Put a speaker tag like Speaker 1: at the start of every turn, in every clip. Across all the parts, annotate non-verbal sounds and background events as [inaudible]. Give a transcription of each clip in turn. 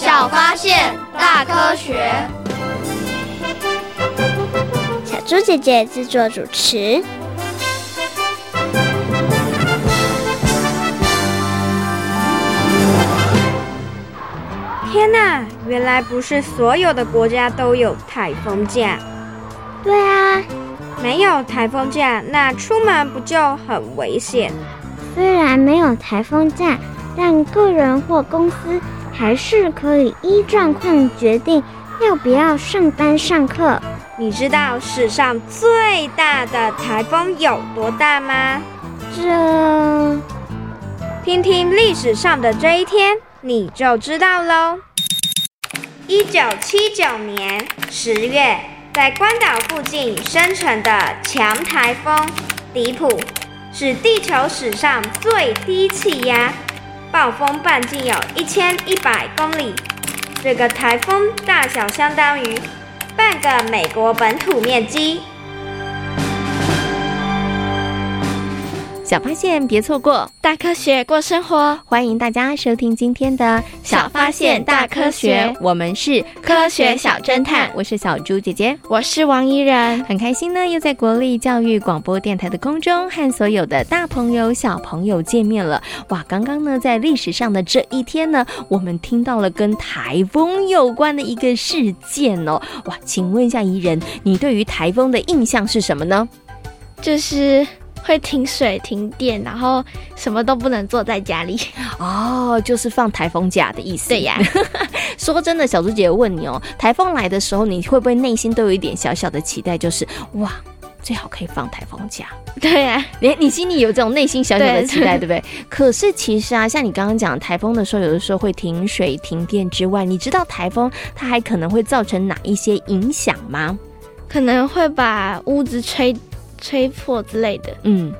Speaker 1: 小发现，大科学。
Speaker 2: 小猪姐姐制作主持。
Speaker 3: 天哪，原来不是所有的国家都有台风假。
Speaker 2: 对啊，
Speaker 3: 没有台风假，那出门不就很危险？
Speaker 2: 虽然没有台风假，但个人或公司还是可以依状况决定要不要上班上课。
Speaker 3: 你知道史上最大的台风有多大吗？
Speaker 2: 这，
Speaker 3: 听听历史上的这一天。你就知道喽。一九七九年十月，在关岛附近生成的强台风迪普，是地球史上最低气压，暴风半径有一千一百公里。这个台风大小相当于半个美国本土面积。
Speaker 4: 小发现，别错过；
Speaker 1: 大科学，过生活。
Speaker 4: 欢迎大家收听今天的《小发现大科学》，我们是
Speaker 1: 科学小侦探。
Speaker 4: 我是小猪姐姐，
Speaker 1: 我是王怡人。
Speaker 4: 很开心呢，又在国立教育广播电台的空中和所有的大朋友、小朋友见面了。哇，刚刚呢，在历史上的这一天呢，我们听到了跟台风有关的一个事件哦。哇，请问一下怡人，你对于台风的印象是什么呢？
Speaker 1: 就是。会停水停电，然后什么都不能做在家里 [laughs]
Speaker 4: 哦，就是放台风假的意思。
Speaker 1: 对呀，[laughs]
Speaker 4: 说真的，小猪姐问你哦，台风来的时候，你会不会内心都有一点小小的期待，就是哇，最好可以放台风假？
Speaker 1: 对呀，
Speaker 4: 你你心里有这种内心小小的期待，对，对不对？可是其实啊，像你刚刚讲台风的时候，有的时候会停水停电之外，你知道台风它还可能会造成哪一些影响吗？
Speaker 1: 可能会把屋子吹。吹破之类的，
Speaker 4: 嗯，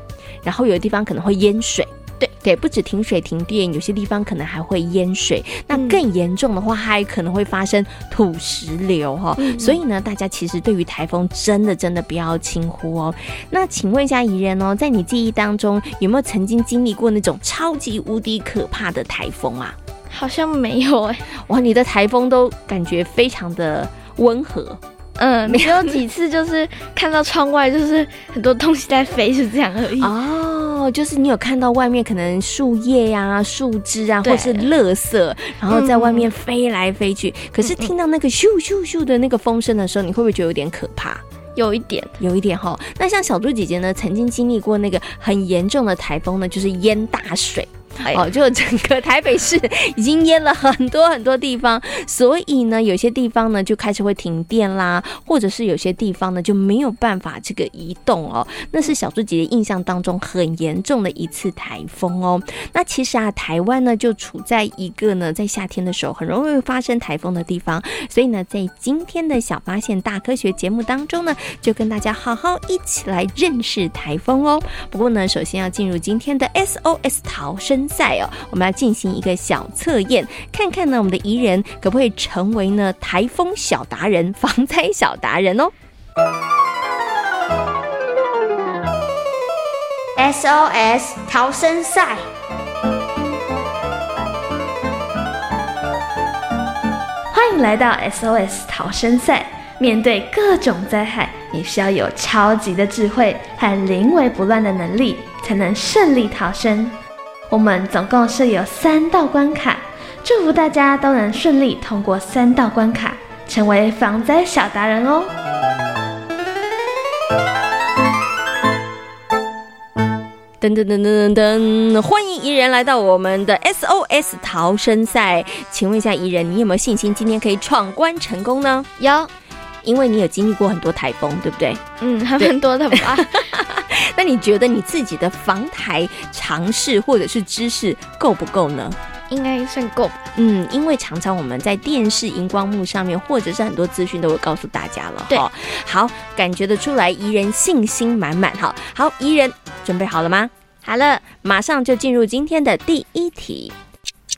Speaker 4: 然后有的地方可能会淹水，对对，不止停水停电，有些地方可能还会淹水。那更严重的话，还可能会发生土石流哈。嗯、所以呢，大家其实对于台风真的真的不要轻忽哦。那请问一下怡人哦，在你记忆当中有没有曾经经历过那种超级无敌可怕的台风啊？
Speaker 1: 好像没有哎。
Speaker 4: 哇，你的台风都感觉非常的温和。
Speaker 1: 嗯，没有几次就是看到窗外就是很多东西在飞，是这样而已。
Speaker 4: 哦，就是你有看到外面可能树叶呀、啊、树枝啊，或是垃圾，然后在外面飞来飞去。嗯、可是听到那个咻咻咻的那个风声的时候，你会不会觉得有点可怕？
Speaker 1: 有一点，
Speaker 4: 有一点哈。那像小猪姐姐呢，曾经经历过那个很严重的台风呢，就是淹大水。哦，就整个台北市已经淹了很多很多地方，所以呢，有些地方呢就开始会停电啦，或者是有些地方呢就没有办法这个移动哦。那是小猪姐姐印象当中很严重的一次台风哦。那其实啊，台湾呢就处在一个呢在夏天的时候很容易发生台风的地方，所以呢，在今天的小发现大科学节目当中呢，就跟大家好好一起来认识台风哦。不过呢，首先要进入今天的 SOS 逃生赛哦，我们要进行一个小测验，看看呢，我们的宜人可不可以成为呢台风小达人、防灾小达人哦
Speaker 1: ？SOS 逃生赛，
Speaker 5: 欢迎来到 SOS 逃生赛。面对各种灾害，你需要有超级的智慧和临危不乱的能力，才能顺利逃生。我们总共设有三道关卡，祝福大家都能顺利通过三道关卡，成为防灾小达人哦！
Speaker 4: 噔噔噔噔噔噔，欢迎怡人来到我们的 SOS 逃生赛。请问一下怡人，你有没有信心今天可以闯关成功呢？
Speaker 1: 有，
Speaker 4: 因为你有经历过很多台风，对不对？
Speaker 1: 嗯，还蛮多的吧。[laughs] [laughs] [laughs]
Speaker 4: 那你觉得你自己的防台尝试或者是知识够不够呢？
Speaker 1: 应该算够吧。
Speaker 4: 嗯，因为常常我们在电视荧光幕上面，或者是很多资讯都会告诉大家了。
Speaker 1: 对，
Speaker 4: 好，感觉得出来，怡人信心满满。好，好，怡人准备好了吗？
Speaker 1: 好了，
Speaker 4: 马上就进入今天的第一题。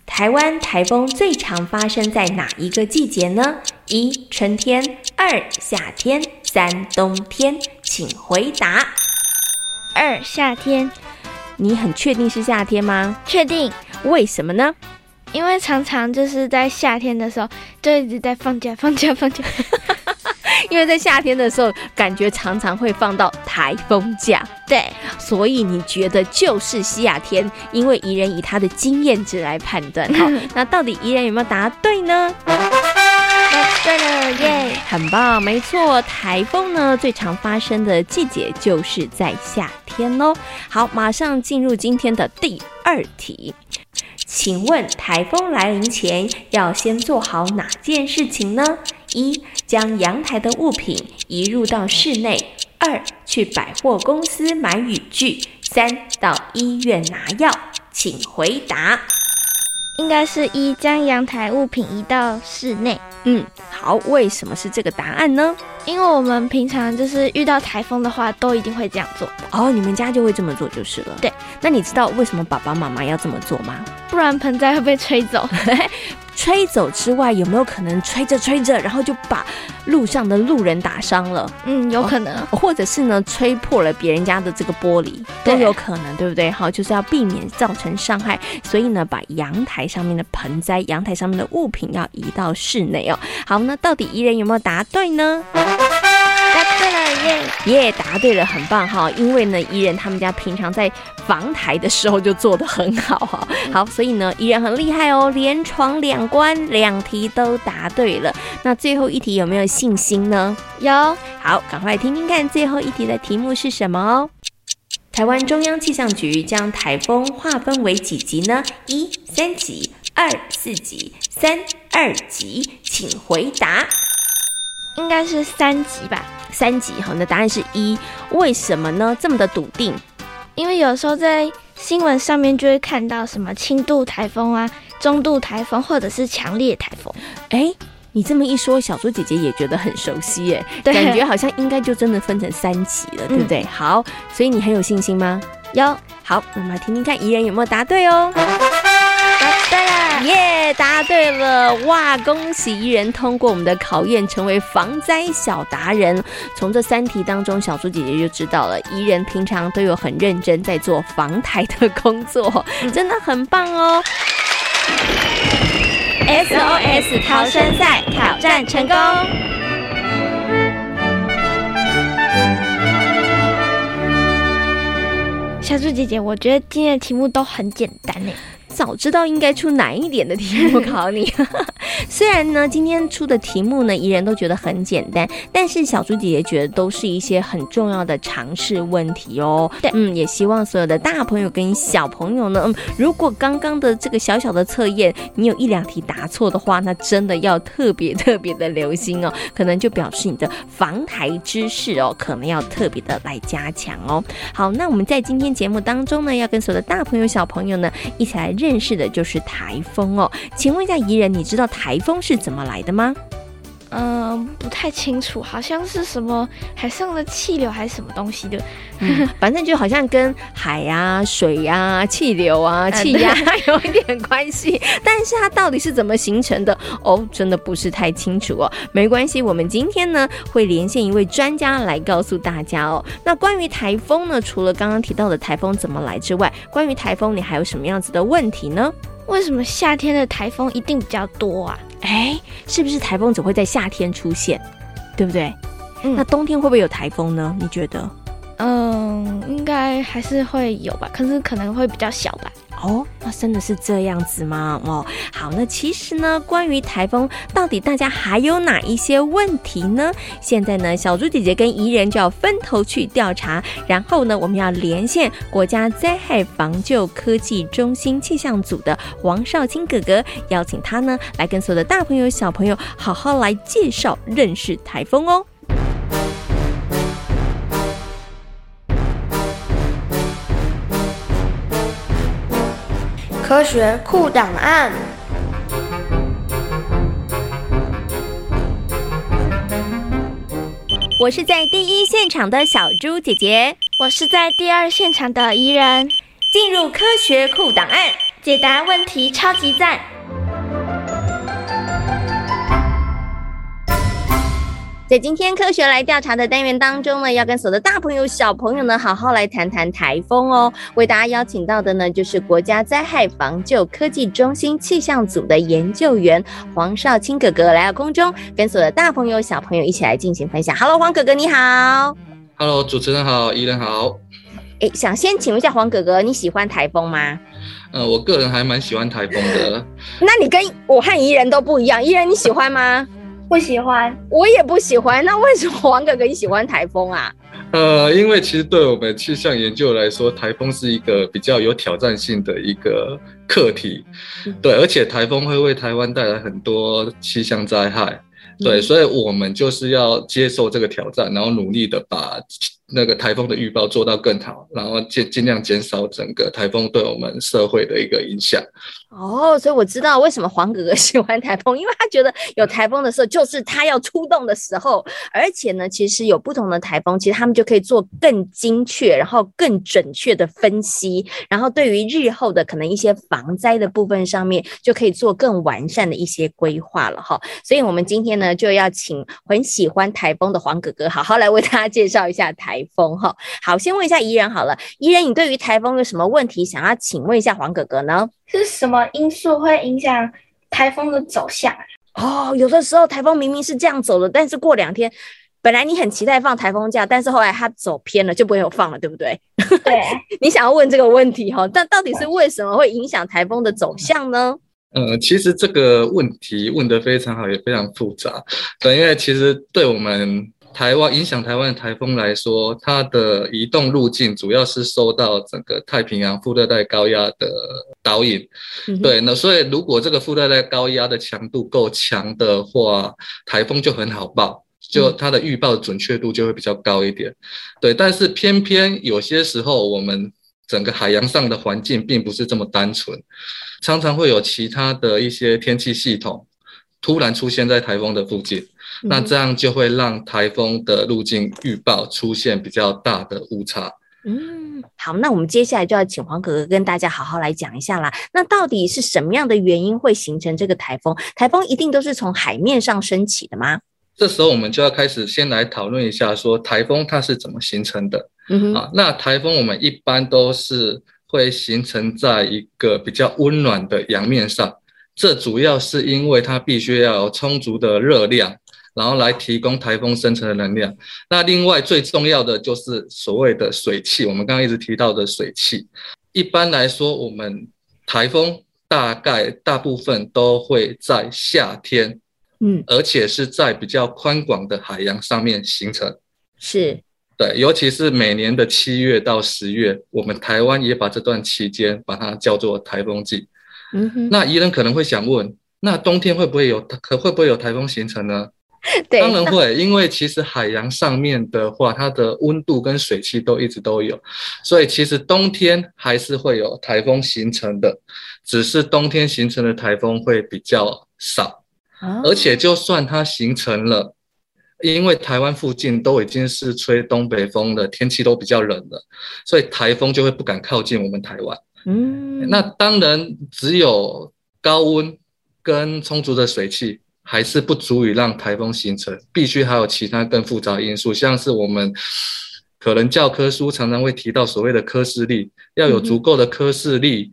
Speaker 4: 台湾台风最常发生在哪一个季节呢？一春天，二夏天，三冬天，请回答。
Speaker 1: 二夏天，
Speaker 4: 你很确定是夏天吗？
Speaker 1: 确定。
Speaker 4: 为什么呢？
Speaker 1: 因为常常就是在夏天的时候，就一直在放假，放假，放假。[laughs]
Speaker 4: 因为在夏天的时候，感觉常常会放到台风假。
Speaker 1: 对，
Speaker 4: 所以你觉得就是夏天？因为宜人以他的经验值来判断。好，[laughs] 那到底宜人有没有答对呢？
Speaker 1: 对了耶，
Speaker 4: 很棒，没错，台风呢最常发生的季节就是在夏天哦。好，马上进入今天的第二题。请问台风来临前要先做好哪件事情呢？一、将阳台的物品移入到室内；二、去百货公司买雨具；三、到医院拿药。请回答。
Speaker 1: 应该是一，将阳台物品移到室内。
Speaker 4: 嗯，好，为什么是这个答案呢？
Speaker 1: 因为我们平常就是遇到台风的话，都一定会这样做。
Speaker 4: 哦，你们家就会这么做就是了。
Speaker 1: 对，
Speaker 4: 那你知道为什么爸爸妈妈要这么做吗？
Speaker 1: 不然盆栽会被吹走。[laughs]
Speaker 4: 吹走之外，有没有可能吹着吹着，然后就把路上的路人打伤了？
Speaker 1: 嗯，有可能。
Speaker 4: 哦，或者是呢，吹破了别人家的这个玻璃，都有可能，对不对？好，就是要避免造成伤害，所以呢，把阳台上面的盆栽、阳台上面的物品要移到室内哦。好，那到底怡人有没有答对呢？
Speaker 1: 答对了耶！
Speaker 4: 耶，答对了，很棒哈！因为呢，伊人他们家平常在防台的时候就做得很好哈。好，所以呢，伊人很厉害哦，连闯两关，两题都答对了。那最后一题有没有信心呢？
Speaker 1: 有。
Speaker 4: 好，赶快听听看最后一题的题目是什么哦。台湾中央气象局将台风划分为几级呢？一、三级；二、四级；三、二级。请回答。
Speaker 1: 应该是三级吧，
Speaker 4: 三级。好，那答案是一，为什么呢？这么的笃定？
Speaker 1: 因为有时候在新闻上面就会看到什么轻度台风啊、中度台风或者是强烈台风。
Speaker 4: 哎，你这么一说，小猪姐姐也觉得很熟悉耶，对，感觉好像应该就真的分成三级了，对不对？嗯、好，所以你很有信心吗？
Speaker 1: 有。
Speaker 4: 好，那我们来听听看，怡人有没有答对哦。
Speaker 1: 答对了，
Speaker 4: 耶！答对了，哇！恭喜宜人通过我们的考验，成为防灾小达人。从这三题当中，小猪姐姐就知道了，怡人平常都有很认真在做防台的工作，真的很棒哦。SOS 逃生赛挑战成功。
Speaker 1: 小猪姐姐，我觉得今天的题目都很简单呢。
Speaker 4: 早知道应该出难一点的题目考你。[laughs] 虽然呢，今天出的题目呢，宜人都觉得很简单，但是小猪姐姐觉得都是一些很重要的常识问题哦。
Speaker 1: 对，
Speaker 4: 嗯，也希望所有的大朋友跟小朋友呢，嗯，如果刚刚的这个小小的测验，你有一两题答错的话，那真的要特别特别的留心哦，可能就表示你的防台知识哦，可能要特别的来加强哦。好，那我们在今天节目当中呢，要跟所有的大朋友小朋友呢，一起来认认识的就是台风哦。请问一下怡人，你知道台风是怎么来的吗？
Speaker 1: 嗯，不太清楚，好像是什么海上的气流还是什么东西的，
Speaker 4: 嗯、反正就好像跟海啊、水啊、气流啊、气压 [laughs] 有一点关系，但是它到底是怎么形成的哦，真的不是太清楚哦。没关系，我们今天呢会连线一位专家来告诉大家哦。那关于台风呢，除了刚刚提到的台风怎么来之外，关于台风你还有什么样子的问题呢？
Speaker 1: 为什么夏天的台风一定比较多啊？
Speaker 4: 哎，是不是台风只会在夏天出现，对不对？嗯，那冬天会不会有台风呢？你觉得？
Speaker 1: 嗯，应该还是会有吧，可是可能会比较小吧。
Speaker 4: 哦，那真的是这样子吗？哦，好，那其实呢，关于台风，到底大家还有哪一些问题呢？现在呢，小猪姐姐跟怡人就要分头去调查，然后呢，我们要连线国家灾害防救科技中心气象组的王少卿哥哥，邀请他呢来跟所有的大朋友小朋友好好来介绍认识台风哦。
Speaker 6: 科学酷档案。
Speaker 7: 我是在第一现场的小猪姐姐，
Speaker 8: 我是在第二现场的怡人。
Speaker 7: 进入科学酷档案，
Speaker 8: 解答问题超级赞。
Speaker 7: 在今天科学来调查的单元当中呢，要跟所有的大朋友小朋友呢，好好来谈谈台风哦。为大家邀请到的呢，就是国家灾害防救科技中心气象组的研究员黄少卿哥哥来到空中，跟所有的大朋友小朋友一起来进行分享。Hello，黄哥哥你好。
Speaker 9: Hello，主持人好，怡人好。
Speaker 7: 哎，想先请问一下黄哥哥，你喜欢台风吗？
Speaker 9: 呃，我个人还蛮喜欢台风的。[laughs]
Speaker 7: 那你跟我和怡人都不一样，怡人你喜欢吗？
Speaker 8: 不喜欢，
Speaker 7: 我也不喜欢。那为什么黄哥哥你喜欢台风啊？[laughs]
Speaker 9: 呃，因为其实对我们气象研究来说，台风是一个比较有挑战性的一个课题。嗯、对，而且台风会为台湾带来很多气象灾害。对，嗯、所以我们就是要接受这个挑战，然后努力的把。那个台风的预报做到更好，然后尽尽量减少整个台风对我们社会的一个影响。
Speaker 7: 哦，所以我知道为什么黄哥哥喜欢台风，因为他觉得有台风的时候就是他要出动的时候，而且呢，其实有不同的台风，其实他们就可以做更精确，然后更准确的分析，然后对于日后的可能一些防灾的部分上面，就可以做更完善的一些规划了哈。所以我们今天呢，就要请很喜欢台风的黄哥哥，好好来为大家介绍一下台。台风哈，好，先问一下怡人好了，怡人，你对于台风有什么问题想要请问一下黄哥哥呢？
Speaker 8: 是什么因素会影响台风的走向？
Speaker 7: 哦，有的时候台风明明是这样走的，但是过两天，本来你很期待放台风假，但是后来它走偏了，就不会有放了，对不对？
Speaker 8: 对，[laughs]
Speaker 7: 你想要问这个问题哈，但到底是为什么会影响台风的走向呢？
Speaker 9: 嗯，其实这个问题问得非常好，也非常复杂，对，因为其实对我们。台湾影响台湾的台风来说，它的移动路径主要是受到整个太平洋副热带高压的导引。嗯、对，那所以如果这个副热带高压的强度够强的话，台风就很好报，就它的预报的准确度就会比较高一点。对，但是偏偏有些时候，我们整个海洋上的环境并不是这么单纯，常常会有其他的一些天气系统突然出现在台风的附近。那这样就会让台风的路径预报出现比较大的误差。
Speaker 7: 嗯，好，那我们接下来就要请黄哥哥跟大家好好来讲一下啦。那到底是什么样的原因会形成这个台风？台风一定都是从海面上升起的吗？
Speaker 9: 这时候我们就要开始先来讨论一下，说台风它是怎么形成的。嗯哼，啊，那台风我们一般都是会形成在一个比较温暖的洋面上，这主要是因为它必须要有充足的热量。然后来提供台风生成的能量。那另外最重要的就是所谓的水汽，我们刚刚一直提到的水汽。一般来说，我们台风大概大部分都会在夏天，嗯，而且是在比较宽广的海洋上面形成。
Speaker 7: 是，
Speaker 9: 对，尤其是每年的七月到十月，我们台湾也把这段期间把它叫做台风季。嗯哼，那宜人可能会想问，那冬天会不会有可会不会有台风形成呢？[laughs]
Speaker 7: 对
Speaker 9: 当然会，因为其实海洋上面的话，它的温度跟水汽都一直都有，所以其实冬天还是会有台风形成的，只是冬天形成的台风会比较少，而且就算它形成了，因为台湾附近都已经是吹东北风的，天气都比较冷了，所以台风就会不敢靠近我们台湾。嗯，那当然只有高温跟充足的水汽。还是不足以让台风形成，必须还有其他更复杂的因素，像是我们可能教科书常常会提到所谓的科氏力，要有足够的科氏力，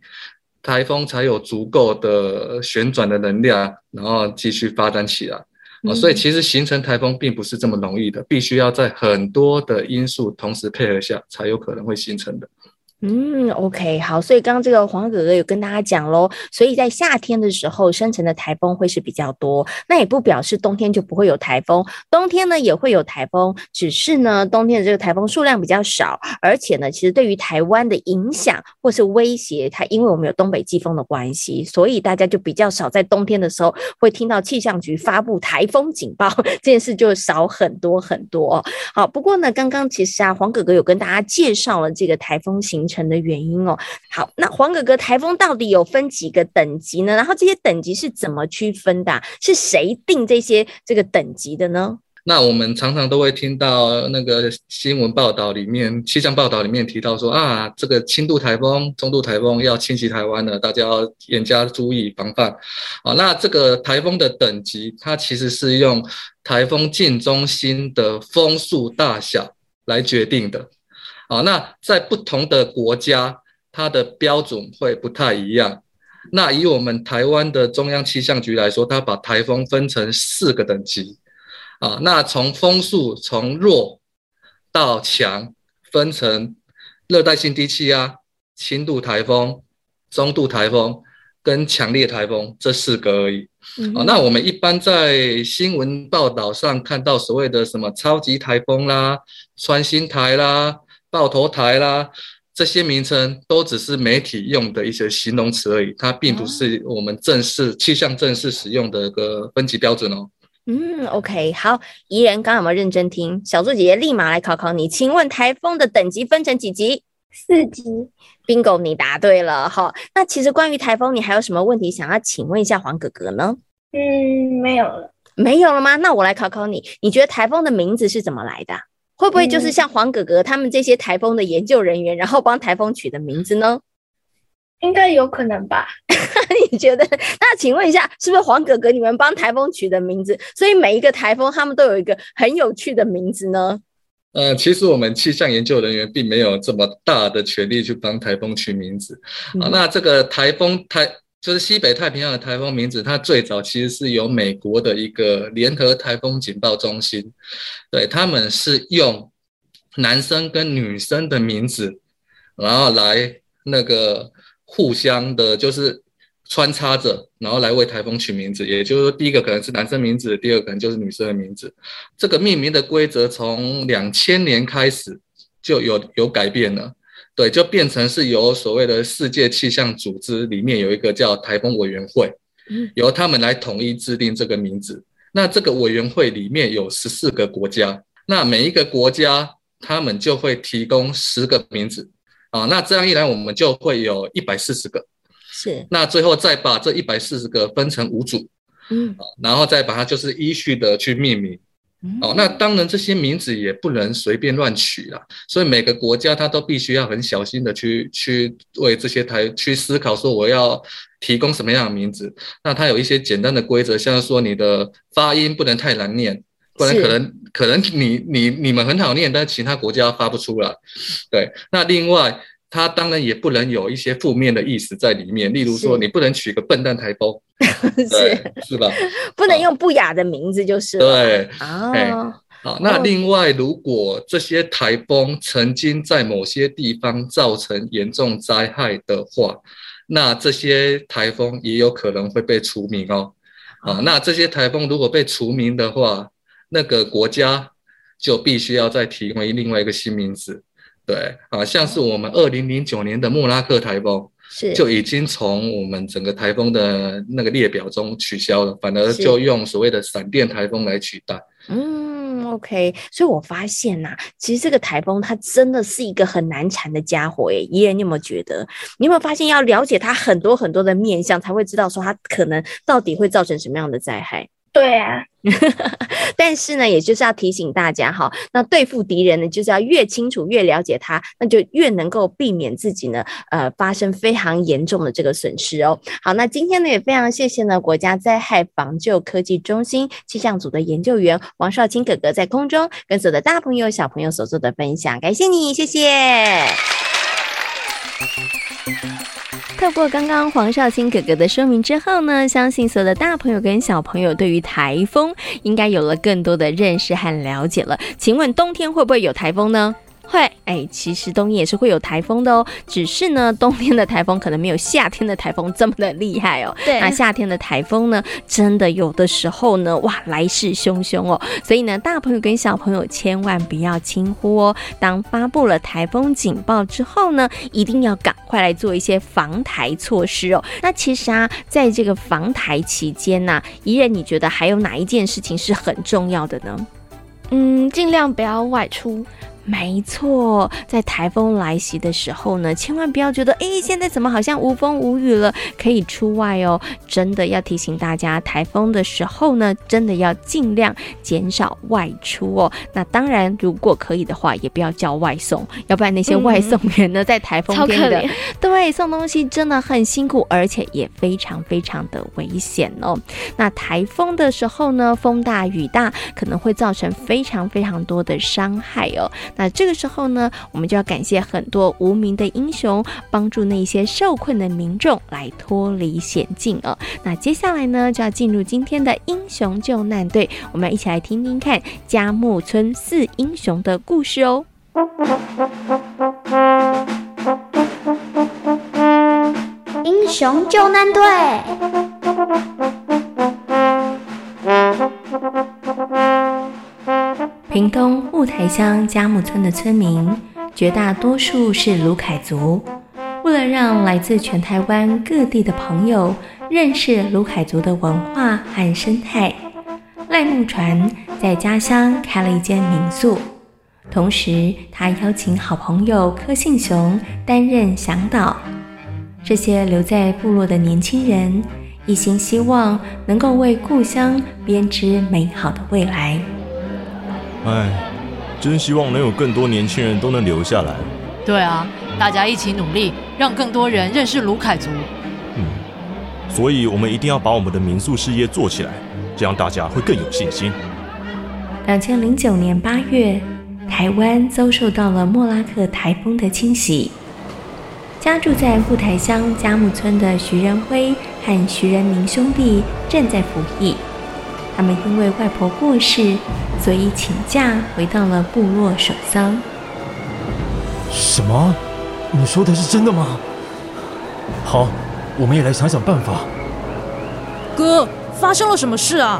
Speaker 9: 台风才有足够的旋转的能量，然后继续发展起来。所以其实形成台风并不是这么容易的，必须要在很多的因素同时配合下，才有可能会形成的。
Speaker 7: 嗯，OK，好，所以刚刚这个黄哥哥有跟大家讲喽，所以在夏天的时候生成的台风会是比较多，那也不表示冬天就不会有台风，冬天呢也会有台风，只是呢冬天的这个台风数量比较少，而且呢其实对于台湾的影响或是威胁，它因为我们有东北季风的关系，所以大家就比较少在冬天的时候会听到气象局发布台风警报，[laughs] 这件事就少很多很多。好，不过呢刚刚其实啊黄哥哥有跟大家介绍了这个台风型。成的原因哦。好，那黄哥哥，台风到底有分几个等级呢？然后这些等级是怎么区分的？是谁定这些这个等级的呢？
Speaker 9: 那我们常常都会听到那个新闻报道里面，气象报道里面提到说啊，这个轻度台风、中度台风要侵袭台湾了，大家要严加注意防范。啊，那这个台风的等级，它其实是用台风近中心的风速大小来决定的。啊，那在不同的国家，它的标准会不太一样。那以我们台湾的中央气象局来说，它把台风分成四个等级。啊，那从风速从弱到强，分成热带性低气压、轻度台风、中度台风跟强烈台风这四个而已。嗯、啊，那我们一般在新闻报道上看到所谓的什么超级台风啦、穿心台啦、爆头台啦，这些名称都只是媒体用的一些形容词而已，它并不是我们正式气象正式使用的一个分级标准哦。
Speaker 7: 嗯，OK，好，怡人刚刚有没有认真听？小猪姐姐立马来考考你，请问台风的等级分成几级？
Speaker 8: 四级。
Speaker 7: Bingo，你答对了。好，那其实关于台风，你还有什么问题想要请问一下黄哥哥呢？
Speaker 8: 嗯，没有了。
Speaker 7: 没有了吗？那我来考考你，你觉得台风的名字是怎么来的？会不会就是像黄哥哥他们这些台风的研究人员，然后帮台风取的名字呢？[laughs]
Speaker 8: 应该有可能吧？[laughs]
Speaker 7: 你觉得？那请问一下，是不是黄哥哥你们帮台风取的名字？所以每一个台风他们都有一个很有趣的名字呢？
Speaker 9: 呃，其实我们气象研究人员并没有这么大的权利去帮台风取名字。嗯、啊，那这个台风台就是西北太平洋的台风名字，它最早其实是由美国的一个联合台风警报中心，对，他们是用男生跟女生的名字，然后来那个。互相的，就是穿插着，然后来为台风取名字。也就是说，第一个可能是男生名字，第二个可能就是女生的名字。这个命名的规则从两千年开始就有有改变了，对，就变成是由所谓的世界气象组织里面有一个叫台风委员会，由他们来统一制定这个名字。那这个委员会里面有十四个国家，那每一个国家他们就会提供十个名字。啊，那这样一来，我们就会有一百四十个，
Speaker 7: 是。
Speaker 9: 那最后再把这一百四十个分成五组，嗯，然后再把它就是依序的去命名。哦，那当然这些名字也不能随便乱取啦，所以每个国家它都必须要很小心的去去为这些台去思考说我要提供什么样的名字。那它有一些简单的规则，像是说你的发音不能太难念。不然可能可能你你你们很好念，但是其他国家发不出来。对，那另外它当然也不能有一些负面的意思在里面，例如说你不能取个笨蛋台风，[laughs]
Speaker 7: 是
Speaker 9: 是吧？
Speaker 7: 不能用不雅的名字就是了。
Speaker 9: 对啊，好，那另外如果这些台风曾经在某些地方造成严重灾害的话，那这些台风也有可能会被除名哦。啊，那这些台风如果被除名的话，那个国家就必须要再提供另外一个新名字，对啊，像是我们二零零九年的莫拉克台风，是就已经从我们整个台风的那个列表中取消了，反而就用所谓的闪电台风来取代。
Speaker 7: 嗯，OK，所以我发现呐、啊，其实这个台风它真的是一个很难缠的家伙耶。爷爷，你有没有觉得？你有没有发现要了解它很多很多的面相，才会知道说它可能到底会造成什么样的灾害？
Speaker 8: 对啊，[laughs]
Speaker 7: 但是呢，也就是要提醒大家哈，那对付敌人呢，就是要越清楚、越了解他，那就越能够避免自己呢，呃，发生非常严重的这个损失哦。好，那今天呢，也非常谢谢呢，国家灾害防救科技中心气象组的研究员王少卿哥哥在空中跟所有的大朋友、小朋友所做的分享，感谢你，谢谢。透过刚刚黄少卿哥哥的说明之后呢，相信所有的大朋友跟小朋友对于台风应该有了更多的认识和了解了。请问冬天会不会有台风呢？会，哎，其实冬天也是会有台风的哦，只是呢，冬天的台风可能没有夏天的台风这么的厉害哦。对，那夏天的台风呢，真的有的时候呢，哇，来势汹汹哦。所以呢，大朋友跟小朋友千万不要轻忽哦。当发布了台风警报之后呢，一定要赶快来做一些防台措施哦。那其实啊，在这个防台期间呢，怡人你觉得还有哪一件事情是很重要的呢？
Speaker 1: 嗯，尽量不要外出。
Speaker 10: 没错，在台风来袭的时候呢，千万不要觉得，哎，现在怎么好像无风无雨了，可以出外哦。真的要提醒大家，台风的时候呢，真的要尽量减少外出哦。那当然，如果可以的话，也不要叫外送，要不然那些外送 [laughs] 员呢，嗯、在台风天的，对，送东西真的很辛苦，而且也非常非常的危险哦。那台风的时候呢，风大雨大，可能会造成非常非常多的伤害哦。那这个时候呢，我们就要感谢很多无名的英雄，帮助那些受困的民众来脱离险境哦。那接下来呢，就要进入今天的英雄救难队，我们一起来听听看佳木村四英雄的故事哦。
Speaker 6: 英雄救难队。
Speaker 4: 屏东雾台乡佳木村的村民，绝大多数是鲁凯族。为了让来自全台湾各地的朋友认识鲁凯族的文化和生态，赖木传在家乡开了一间民宿。同时，他邀请好朋友柯信雄担任向导。这些留在部落的年轻人，一心希望能够为故乡编织美好的未来。
Speaker 11: 哎，真希望能有更多年轻人都能留下来。
Speaker 12: 对啊，大家一起努力，让更多人认识卢凯族。
Speaker 11: 嗯，所以我们一定要把我们的民宿事业做起来，这样大家会更有信心。
Speaker 4: 两千零九年八月，台湾遭受到了莫拉克台风的侵袭。家住在雾台乡佳木村的徐仁辉和徐仁明兄弟正在服役。他们因为外婆过世，所以请假回到了部落守丧。
Speaker 13: 什么？你说的是真的吗？好，我们也来想想办法。
Speaker 14: 哥，发生了什么事啊？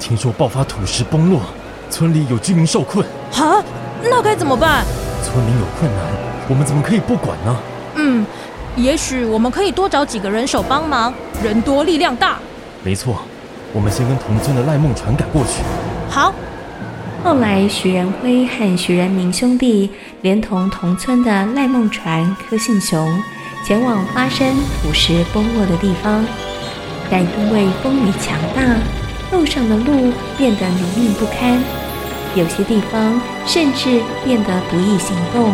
Speaker 13: 听说爆发土石崩落，村里有居民受困。
Speaker 14: 啊？那该怎么办？
Speaker 13: 村民有困难，我们怎么可以不管呢？
Speaker 14: 嗯，也许我们可以多找几个人手帮忙，人多力量大。
Speaker 13: 没错。我们先跟同村的赖梦传赶过去。
Speaker 14: 好。
Speaker 4: 后来，徐仁辉和徐仁明兄弟连同同村的赖梦传、柯信雄前往发生土石崩落的地方，但因为风雨强大，路上的路变得泥泞不堪，有些地方甚至变得不易行动。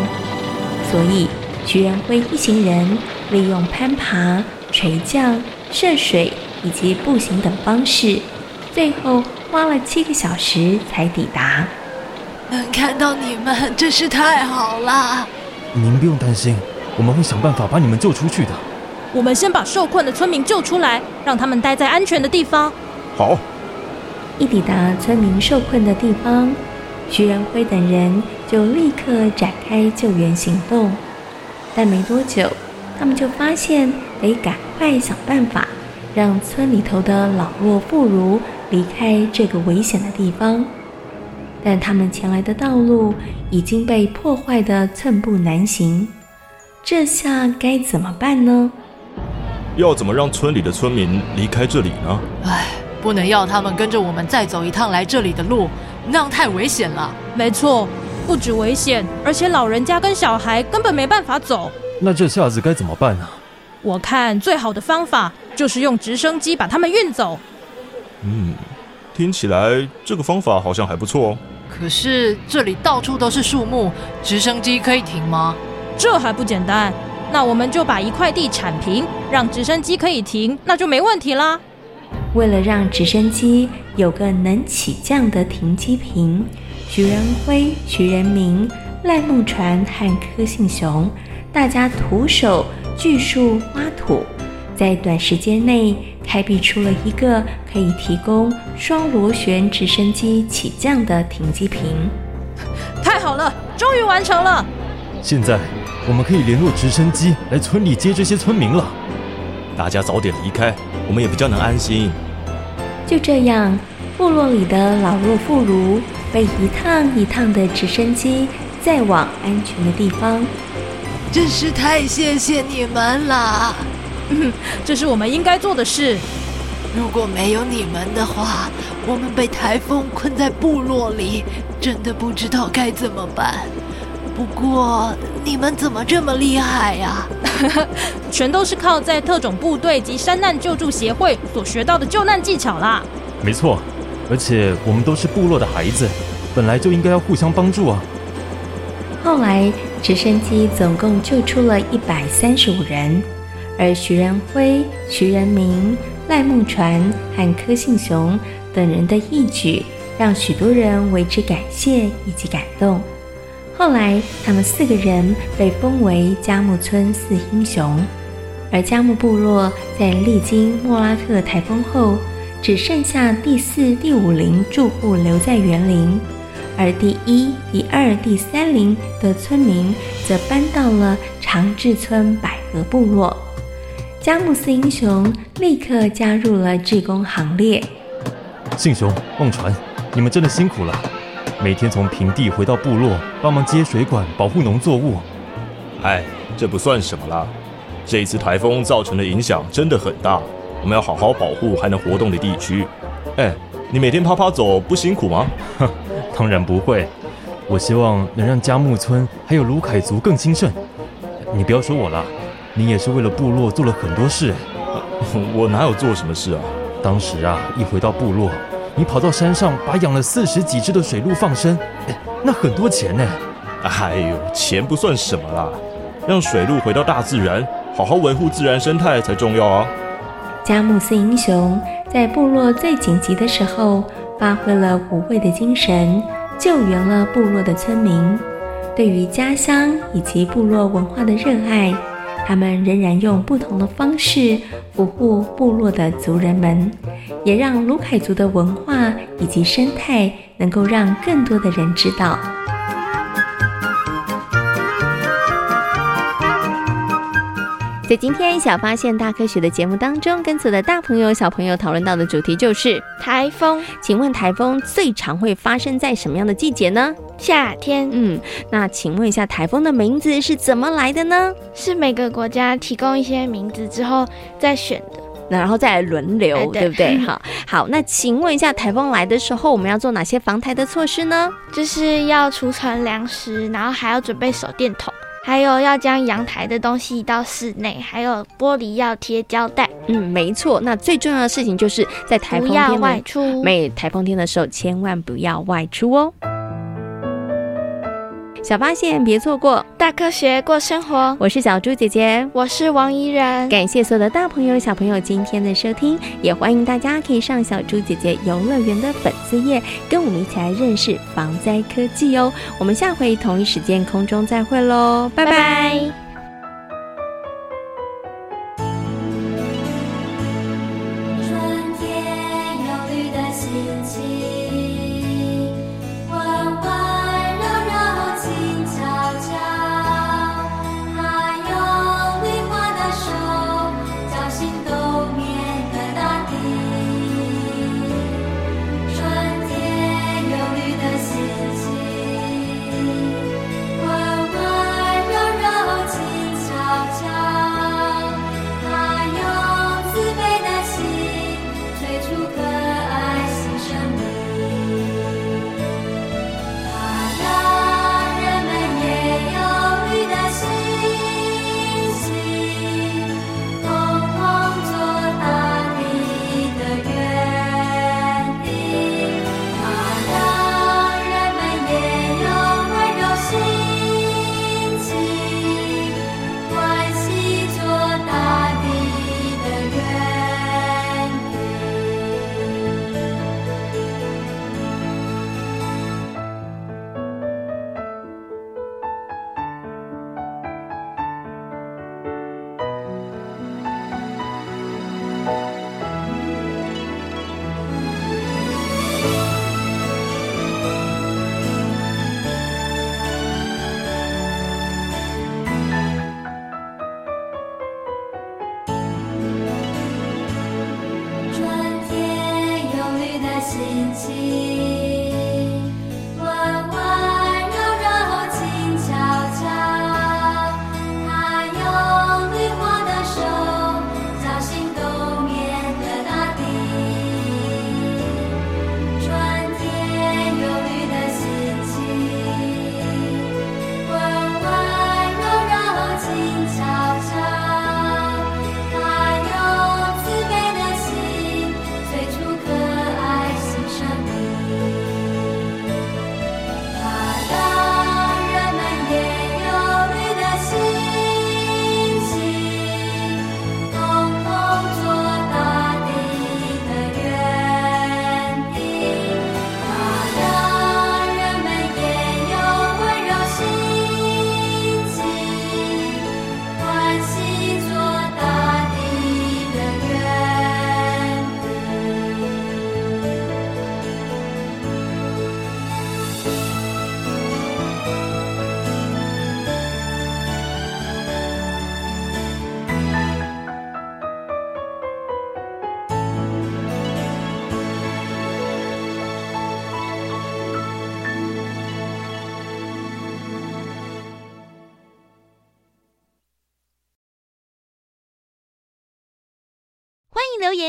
Speaker 4: 所以，徐仁辉一行人利用攀爬、垂降、涉水。以及步行等方式，最后花了七个小时才抵达。
Speaker 12: 能看到你们真是太好了。
Speaker 13: 您不用担心，我们会想办法把你们救出去的。
Speaker 14: 我们先把受困的村民救出来，让他们待在安全的地方。
Speaker 11: 好。
Speaker 4: 一抵达村民受困的地方，徐仁辉等人就立刻展开救援行动。但没多久，他们就发现得赶快想办法。让村里头的老弱妇孺离开这个危险的地方，但他们前来的道路已经被破坏的寸步难行，这下该怎么办呢？
Speaker 11: 要怎么让村里的村民离开这里呢？
Speaker 12: 唉，不能要他们跟着我们再走一趟来这里的路，那样太危险了。
Speaker 14: 没错，不止危险，而且老人家跟小孩根本没办法走。
Speaker 13: 那这下子该怎么办呢？
Speaker 14: 我看最好的方法就是用直升机把他们运走。
Speaker 11: 嗯，听起来这个方法好像还不错哦。
Speaker 12: 可是这里到处都是树木，直升机可以停吗？
Speaker 14: 这还不简单？那我们就把一块地铲平，让直升机可以停，那就没问题啦。
Speaker 4: 为了让直升机有个能起降的停机坪，徐仁辉、徐仁明、赖梦传和柯信雄，大家徒手。锯树挖土，在短时间内开辟出了一个可以提供双螺旋直升机起降的停机坪。
Speaker 14: 太好了，终于完成了！
Speaker 13: 现在我们可以联络直升机来村里接这些村民了。
Speaker 11: 大家早点离开，我们也比较能安心。
Speaker 4: 就这样，部落里的老弱妇孺被一趟一趟的直升机载往安全的地方。
Speaker 12: 真是太谢谢你们了，
Speaker 14: 嗯，[laughs] 这是我们应该做的事。
Speaker 12: 如果没有你们的话，我们被台风困在部落里，真的不知道该怎么办。
Speaker 15: 不过你们怎么这么厉害呀？[laughs]
Speaker 14: 全都是靠在特种部队及山难救助协会所学到的救难技巧啦。
Speaker 13: 没错，而且我们都是部落的孩子，本来就应该要互相帮助啊。
Speaker 4: 后来直升机总共救出了一百三十五人，而徐仁辉、徐仁明、赖梦传和柯信雄等人的义举，让许多人为之感谢以及感动。后来，他们四个人被封为佳木村四英雄，而佳木部落在历经莫拉克台风后，只剩下第四、第五龄住户留在园林，而第一、第二、第三龄的村民则搬到了长治村百合部落。佳木斯英雄立刻加入了志工行列。
Speaker 13: 信雄、梦传，你们真的辛苦了。每天从平地回到部落，帮忙接水管，保护农作物。
Speaker 11: 哎，这不算什么啦。这一次台风造成的影响真的很大，我们要好好保护还能活动的地区。哎，你每天趴趴走不辛苦吗？
Speaker 13: 哼，[laughs] 当然不会。我希望能让佳木村还有卢凯族更兴盛。你不要说我了，你也是为了部落做了很多事。[laughs]
Speaker 11: 我哪有做什么事啊？
Speaker 13: 当时啊，一回到部落。你跑到山上，把养了四十几只的水鹿放生，哎，那很多钱呢。
Speaker 11: 哎呦，钱不算什么啦，让水鹿回到大自然，好好维护自然生态才重要啊。
Speaker 4: 佳木斯英雄在部落最紧急的时候，发挥了无畏的精神，救援了部落的村民。对于家乡以及部落文化的热爱。他们仍然用不同的方式服务部落的族人们，也让卢凯族的文化以及生态能够让更多的人知道。
Speaker 16: 在今天小发现大科学的节目当中，跟所有的大朋友小朋友讨论到的主题就是
Speaker 1: 台风。
Speaker 16: 请问台风最常会发生在什么样的季节呢？
Speaker 1: 夏天。
Speaker 16: 嗯，那请问一下，台风的名字是怎么来的呢？
Speaker 1: 是每个国家提供一些名字之后再选的，
Speaker 16: 那然后再来轮流，
Speaker 1: 哎、对，
Speaker 16: 对不对？[laughs] 好，好，那请问一下，台风来的时候，我们要做哪些防台的措施呢？
Speaker 1: 就是要储存粮食，然后还要准备手电筒。还有要将阳台的东西移到室内，还有玻璃要贴胶带。
Speaker 16: 嗯，没错。那最重要的事情就是在台风天
Speaker 1: 外出，
Speaker 16: 每台风天的时候千万不要外出哦。小发现，别错过
Speaker 1: 大科学过生活。
Speaker 16: 我是小猪姐姐，
Speaker 1: 我是王怡然。
Speaker 16: 感谢所有的大朋友、小朋友今天的收听，也欢迎大家可以上小猪姐姐游乐园的粉丝页，跟我们一起来认识防灾科技哦。我们下回同一时间空中再会喽，拜拜。拜拜。